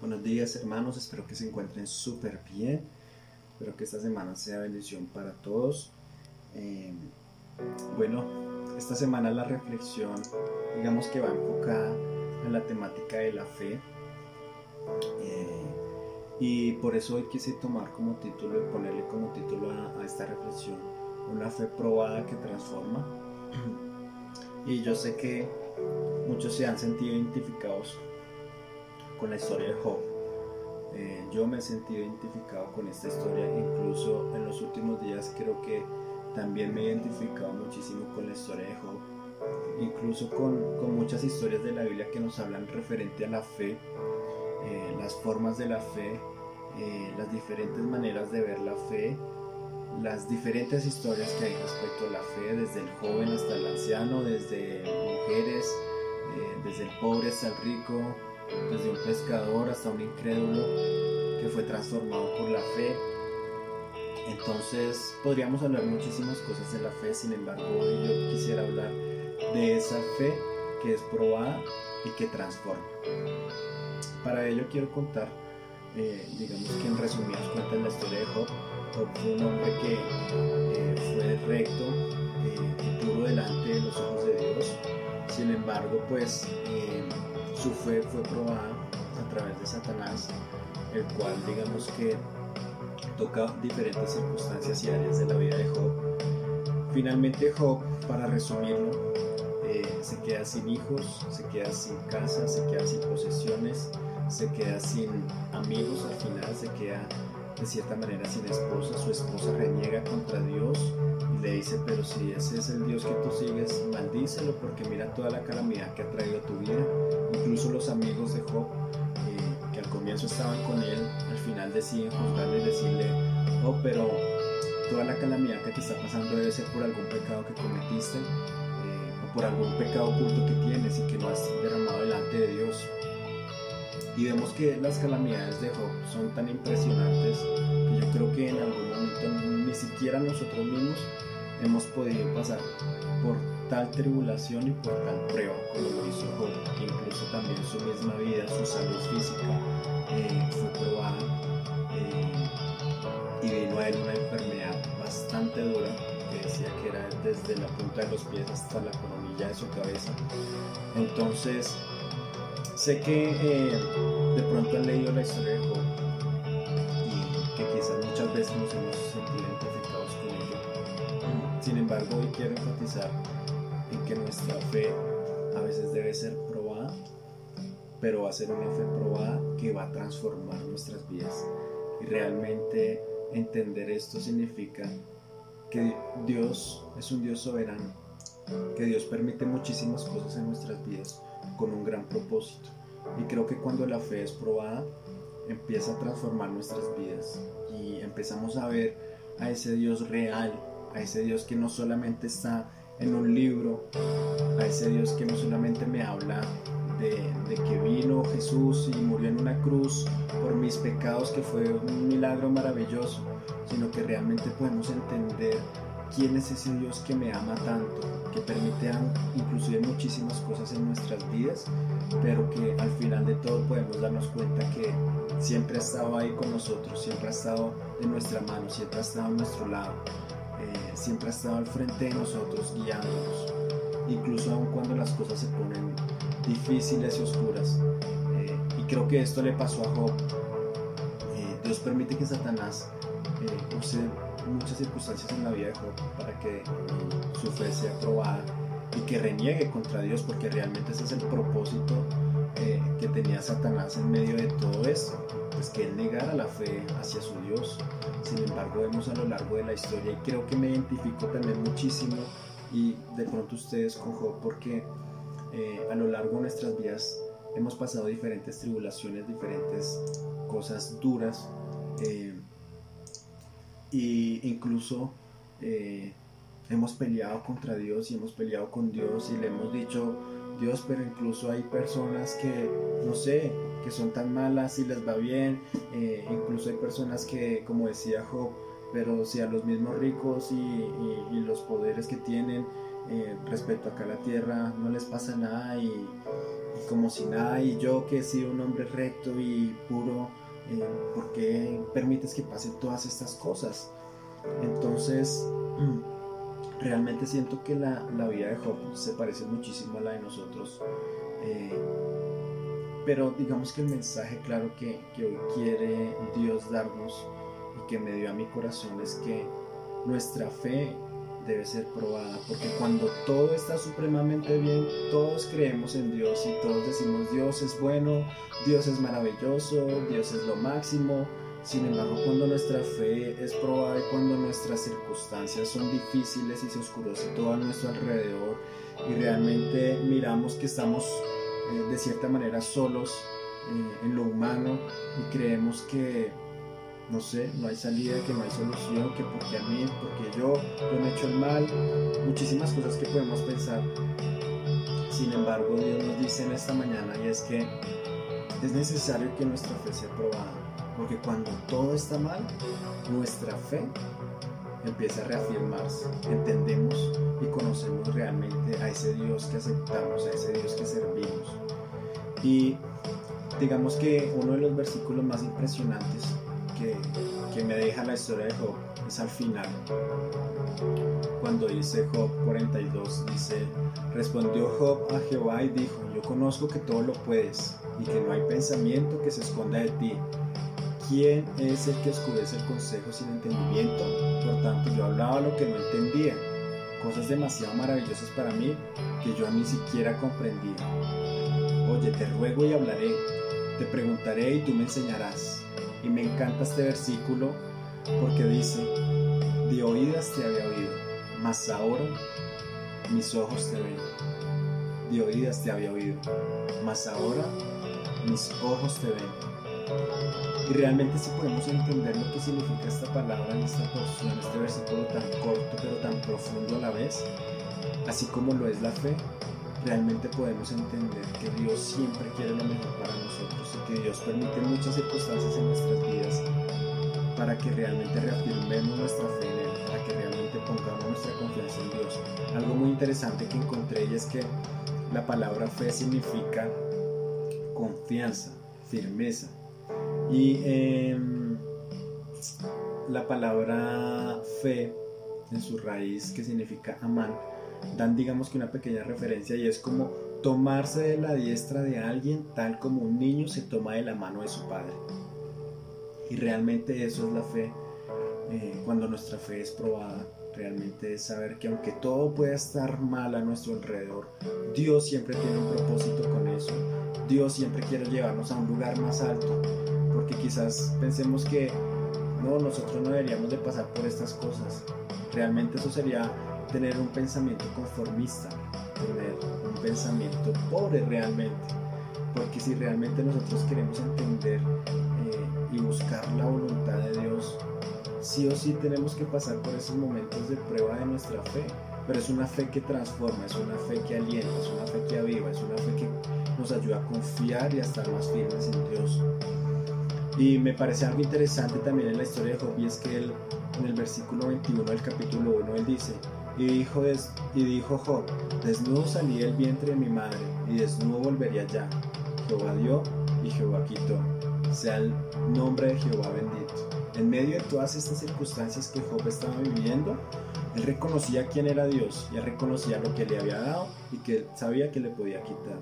Buenos días hermanos, espero que se encuentren súper bien. Espero que esta semana sea bendición para todos. Eh, bueno, esta semana la reflexión, digamos que va enfocada en la temática de la fe. Eh, y por eso hoy quise tomar como título y ponerle como título a, a esta reflexión una fe probada que transforma. y yo sé que muchos se han sentido identificados con la historia de Job. Eh, yo me he sentido identificado con esta historia, incluso en los últimos días creo que también me he identificado muchísimo con la historia de Job, incluso con, con muchas historias de la Biblia que nos hablan referente a la fe, eh, las formas de la fe, eh, las diferentes maneras de ver la fe, las diferentes historias que hay respecto a la fe, desde el joven hasta el anciano, desde mujeres, desde el pobre hasta el rico, desde un pescador hasta un incrédulo que fue transformado por la fe. Entonces podríamos hablar muchísimas cosas de la fe, sin embargo hoy yo quisiera hablar de esa fe que es probada y que transforma. Para ello quiero contar, eh, digamos que en resumidas cuentas la historia de Job. Job fue un hombre que eh, fue recto eh, puro delante de los ojos de Dios. Sin embargo, pues su fe fue probada a través de Satanás, el cual digamos que toca diferentes circunstancias y áreas de la vida de Job. Finalmente Job, para resumirlo, eh, se queda sin hijos, se queda sin casa, se queda sin posesiones, se queda sin amigos, al final se queda de cierta manera sin esposa, su esposa reniega contra Dios le dice, pero si ese es el Dios que tú sigues, maldícelo porque mira toda la calamidad que ha traído a tu vida. Incluso los amigos de Job, eh, que al comienzo estaban con él, al final deciden juzgarle y decirle, oh, pero toda la calamidad que te está pasando debe ser por algún pecado que cometiste eh, o por algún pecado oculto que tienes y que no has derramado delante de Dios. Y vemos que las calamidades de Job son tan impresionantes que yo creo que en algún momento ni siquiera nosotros mismos hemos podido pasar por tal tribulación y por tal prueba como lo hizo Job. Incluso también su misma vida, su salud física eh, fue probada eh, y vino a él una enfermedad bastante dura que decía que era desde la punta de los pies hasta la coronilla de su cabeza. Entonces, Sé que eh, de pronto han leído la historia de Job y que quizás muchas veces nos hemos sentido identificados. Sin embargo, hoy quiero enfatizar en que nuestra fe a veces debe ser probada, pero va a ser una fe probada que va a transformar nuestras vidas. Y realmente entender esto significa que Dios es un Dios soberano, que Dios permite muchísimas cosas en nuestras vidas con un gran propósito. Y creo que cuando la fe es probada, empieza a transformar nuestras vidas y empezamos a ver a ese Dios real, a ese Dios que no solamente está en un libro, a ese Dios que no solamente me habla de, que vino Jesús y murió en una cruz por mis pecados, que fue un milagro maravilloso, sino que realmente podemos entender quién es ese Dios que me ama tanto, que permite inclusive muchísimas cosas en nuestras vidas, pero que al final de todo podemos darnos cuenta que siempre ha estado ahí con nosotros, siempre ha estado de nuestra mano, siempre ha estado a nuestro lado, eh, siempre ha estado al frente de nosotros, guiándonos, incluso aun cuando las cosas se ponen difíciles y oscuras. Eh, y creo que esto le pasó a Job. Eh, Dios permite que Satanás use muchas circunstancias en la vida de Job para que su fe sea probada y que reniegue contra Dios, porque realmente ese es el propósito eh, que tenía Satanás en medio de todo esto, pues que él negara la fe hacia su Dios. Sin embargo, vemos a lo largo de la historia y creo que me identifico también muchísimo y de pronto ustedes con porque eh, a lo largo de nuestras vidas hemos pasado diferentes tribulaciones, diferentes cosas duras. Eh, y incluso eh, hemos peleado contra Dios y hemos peleado con Dios y le hemos dicho, Dios, pero incluso hay personas que, no sé, que son tan malas y les va bien, eh, incluso hay personas que, como decía Job, pero si a los mismos ricos y, los poderes que tienen eh, respecto a la tierra no les pasa nada y, como si nada, y yo que he sido un hombre recto y puro, eh, ¿por qué permites que pasen todas estas cosas? Entonces, realmente siento que la, vida de Job se parece muchísimo a la de nosotros. Eh, pero digamos que el mensaje claro que, que hoy quiere Dios darnos y que me dio a mi corazón es que nuestra fe debe ser probada, porque cuando todo está supremamente bien, todos creemos en Dios y todos decimos Dios es bueno, Dios es maravilloso, Dios es lo máximo. Sin embargo, cuando nuestra fe es probada y cuando nuestras circunstancias son difíciles y se oscurece todo a nuestro alrededor y realmente miramos que estamos eh, de cierta manera solos eh, en lo humano y creemos que no sé, no hay salida, que no hay solución, que porque a mí, porque yo, yo me he hecho el mal, muchísimas cosas que podemos pensar. Sin embargo, Dios nos dice en esta mañana y es que es necesario que nuestra fe sea probada, porque cuando todo está mal, nuestra fe empieza a reafirmarse, entendemos y conocemos realmente a ese Dios que aceptamos, a ese Dios que servimos. Y digamos que uno de los versículos más impresionantes que, me deja la historia de Job es al final. Cuando dice Job 42, dice, respondió Job a Jehová y dijo, yo conozco que todo lo puedes y que no hay pensamiento que se esconda de ti. ¿Quién es el que oscurece el consejo sin entendimiento? Por tanto, yo hablaba lo que no entendía, cosas demasiado maravillosas para mí que yo ni siquiera comprendía. Oye, te ruego y hablaré, te preguntaré y tú me enseñarás. Y me encanta este versículo porque dice, de oídas te había oído, mas ahora mis ojos te ven. De oídas te había oído, mas ahora mis ojos te ven. Y realmente si podemos entender lo que significa esta palabra en esta porción, este versículo tan corto pero tan profundo a la vez, así como lo es la fe, realmente podemos entender que Dios siempre quiere lo mejor para nosotros y que Dios permite muchas circunstancias en nuestras vidas para que realmente reafirmemos nuestra fe en Él, para que realmente pongamos nuestra confianza en Dios. Algo muy interesante que encontré y es que la palabra fe significa confianza, firmeza. Y em, la palabra fe en su raíz que significa amar dan digamos que una pequeña referencia y es como tomarse de la diestra de alguien tal como un niño se toma de la mano de su padre. Y realmente eso es la fe, eh, cuando nuestra fe es probada, realmente es saber que aunque todo pueda estar mal a nuestro alrededor, Dios siempre tiene un propósito con eso. Dios siempre quiere llevarnos a un lugar más alto, porque quizás pensemos que no, nosotros no deberíamos de pasar por estas cosas. Realmente eso sería tener un pensamiento conformista, tener un pensamiento pobre realmente. Porque si realmente nosotros queremos entender eh, y buscar la voluntad de Dios, sí o sí tenemos que pasar por esos momentos de prueba de nuestra fe. Pero es una fe que transforma, es una fe que alienta, es una fe que aviva, es una fe que nos ayuda a confiar y a estar más firmes en Dios. Y me parece algo interesante también en la historia de Job y es que él, en el versículo 21 del capítulo 1, él dice, y dijo, y dijo Job, desnudo salí del vientre de mi madre, y desnudo volvería ya. Jehová dio y Jehová quitó. Sea el nombre de Jehová bendito. En medio de todas estas circunstancias que Job estaba viviendo, él reconocía quién era Dios y él reconocía lo que le había dado y que sabía que le podía quitar.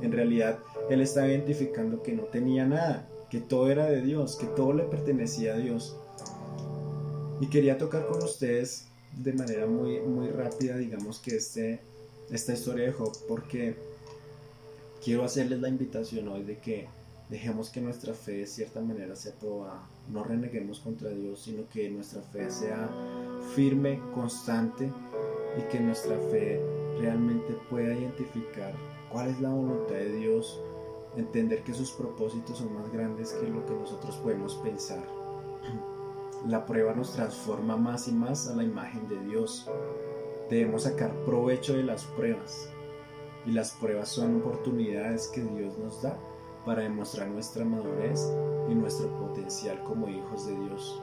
En realidad, él estaba identificando que no tenía nada, que todo era de Dios, que todo le pertenecía a Dios. Y quería tocar con ustedes de manera muy, muy rápida, digamos que este, esta historia de Job, porque quiero hacerles la invitación hoy de que dejemos que nuestra fe de cierta manera sea probada. No reneguemos contra Dios, sino que nuestra fe sea firme, constante y que nuestra fe realmente pueda identificar cuál es la voluntad de Dios, entender que sus propósitos son más grandes que lo que nosotros podemos pensar. La prueba nos transforma más y más a la imagen de Dios. Debemos sacar provecho de las pruebas. Y las pruebas son oportunidades que Dios nos da para demostrar nuestra madurez y nuestro potencial como hijos de Dios.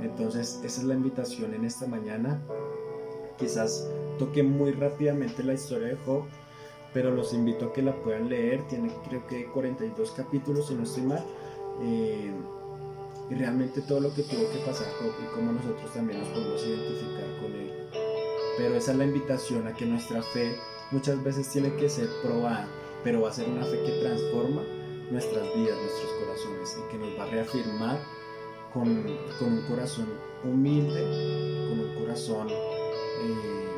Entonces, esa es la invitación en esta mañana. Quizás toque muy rápidamente la historia de Job, pero los invito a que la puedan leer. Tiene creo que 42 capítulos, si no estoy mal. Eh, y realmente todo lo que tuvo que pasar y cómo nosotros también nos podemos identificar con él. Pero esa es la invitación a que nuestra fe muchas veces tiene que ser probada, pero va a ser una fe que transforma nuestras vidas, nuestros corazones y que nos va a reafirmar con, con un corazón humilde, con un corazón eh,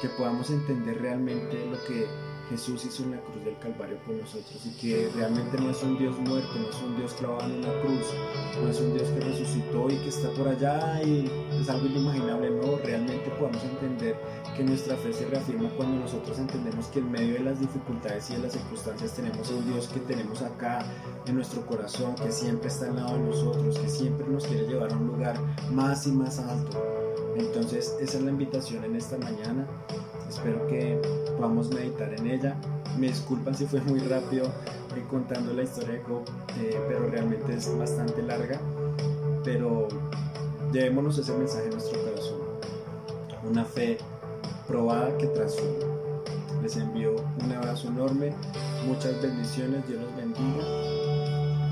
que podamos entender realmente lo que Jesús hizo en la cruz del Calvario por nosotros y que realmente no es un Dios muerto, no es un Dios clavado en una cruz, no es un Dios que resucitó y que está por allá y es algo inimaginable, no, realmente podamos entender que nuestra fe se reafirma cuando nosotros entendemos que en medio de las dificultades y de las circunstancias tenemos un Dios que tenemos acá en nuestro corazón, que siempre está al lado de nosotros, que siempre nos quiere llevar a un lugar más y más alto. Entonces esa es la invitación en esta mañana Espero que podamos meditar en ella. Me disculpan si fue muy rápido eh, contando la historia de Job, eh, pero realmente es bastante larga. Pero llevémonos ese mensaje en nuestro corazón. Una fe probada que transforma. Les envío un abrazo enorme, muchas bendiciones, Dios los bendiga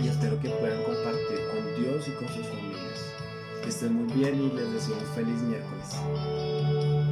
y espero que puedan compartir con Dios y con sus familias. Estén muy bien y les deseo un feliz miércoles.